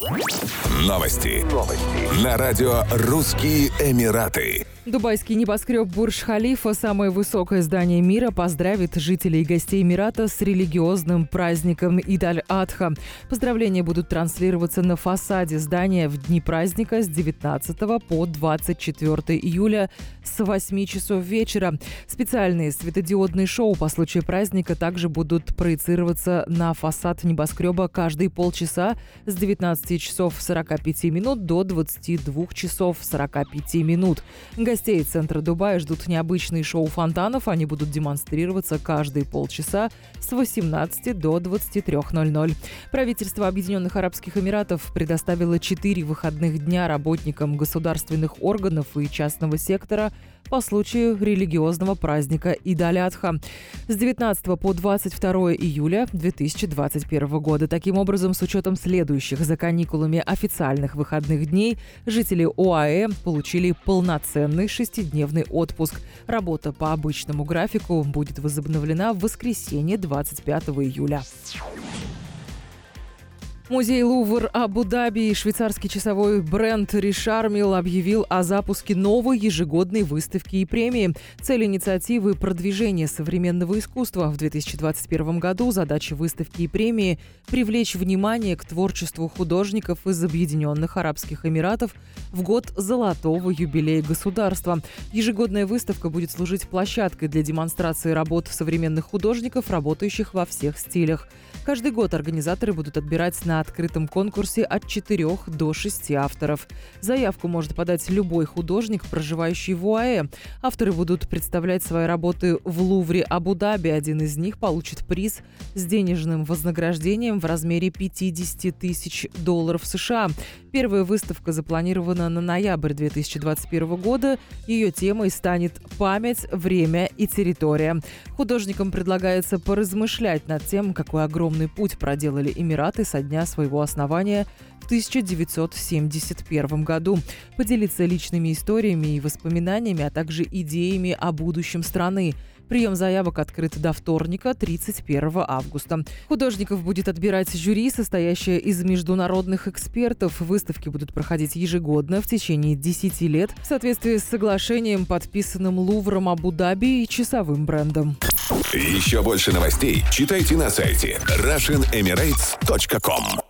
Новости. Новости. На радио «Русские Эмираты». Дубайский небоскреб Бурж-Халифа, самое высокое здание мира, поздравит жителей и гостей Эмирата с религиозным праздником Идаль-Адха. Поздравления будут транслироваться на фасаде здания в дни праздника с 19 по 24 июля с 8 часов вечера. Специальные светодиодные шоу по случаю праздника также будут проецироваться на фасад небоскреба каждые полчаса с 19 часов 45 минут до 22 часов 45 минут. Гостей центра Дубая ждут необычные шоу фонтанов. Они будут демонстрироваться каждые полчаса с 18 до 23.00. Правительство Объединенных Арабских Эмиратов предоставило 4 выходных дня работникам государственных органов и частного сектора по случаю религиозного праздника Идалятха с 19 по 22 июля 2021 года. Таким образом, с учетом следующих за каникулами официальных выходных дней, жители ОАЭ получили полноценный шестидневный отпуск. Работа по обычному графику будет возобновлена в воскресенье 25 июля. Музей Лувр Абу-Даби и швейцарский часовой бренд Ришармил объявил о запуске новой ежегодной выставки и премии. Цель инициативы – продвижение современного искусства. В 2021 году задача выставки и премии – привлечь внимание к творчеству художников из Объединенных Арабских Эмиратов в год золотого юбилея государства. Ежегодная выставка будет служить площадкой для демонстрации работ современных художников, работающих во всех стилях. Каждый год организаторы будут отбирать на открытом конкурсе от 4 до 6 авторов. Заявку может подать любой художник, проживающий в УАЭ. Авторы будут представлять свои работы в Лувре Абу-Даби. Один из них получит приз с денежным вознаграждением в размере 50 тысяч долларов США. Первая выставка запланирована на ноябрь 2021 года. Ее темой станет «Память, время и территория». Художникам предлагается поразмышлять над тем, какой огромный путь проделали Эмираты со дня своего основания в 1971 году, поделиться личными историями и воспоминаниями, а также идеями о будущем страны. Прием заявок открыт до вторника, 31 августа. Художников будет отбирать жюри, состоящее из международных экспертов. Выставки будут проходить ежегодно в течение 10 лет в соответствии с соглашением, подписанным Лувром Абу-Даби и часовым брендом. Еще больше новостей читайте на сайте RussianEmirates.com